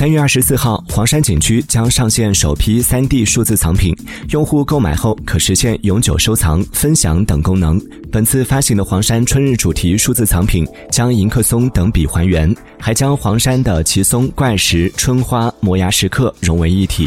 三月二十四号，黄山景区将上线首批三 D 数字藏品，用户购买后可实现永久收藏、分享等功能。本次发行的黄山春日主题数字藏品将迎客松等笔还原，还将黄山的奇松、怪石、春花、摩崖石刻融为一体。